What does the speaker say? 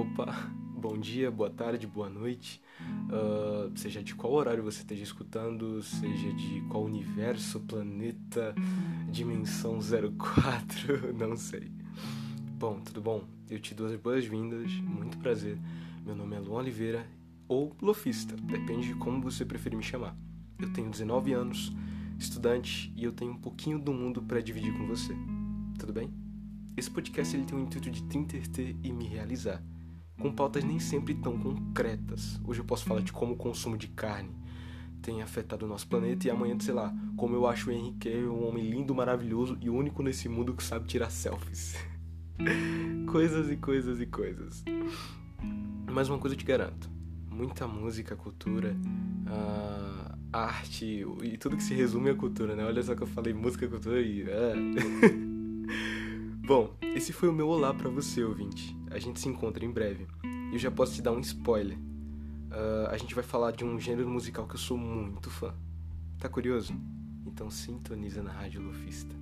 Opa, bom dia, boa tarde, boa noite. Uh, seja de qual horário você esteja escutando, seja de qual universo, planeta, dimensão 04, não sei. Bom, tudo bom? Eu te dou as boas-vindas, muito prazer. Meu nome é Luan Oliveira ou Lofista, depende de como você preferir me chamar. Eu tenho 19 anos, estudante e eu tenho um pouquinho do mundo para dividir com você. Tudo bem? Esse podcast ele tem o intuito de te entreter e me realizar, com pautas nem sempre tão concretas. Hoje eu posso falar de como o consumo de carne tem afetado o nosso planeta e amanhã, sei lá, como eu acho o Henrique um homem lindo, maravilhoso e único nesse mundo que sabe tirar selfies. coisas e coisas e coisas. Mas uma coisa eu te garanto: muita música, cultura, uh, arte e tudo que se resume à cultura, né? Olha só que eu falei música, cultura e. Uh. Bom, esse foi o meu olá para você, ouvinte. A gente se encontra em breve. E eu já posso te dar um spoiler. Uh, a gente vai falar de um gênero musical que eu sou muito fã. Tá curioso? Então sintoniza na Rádio Lufista.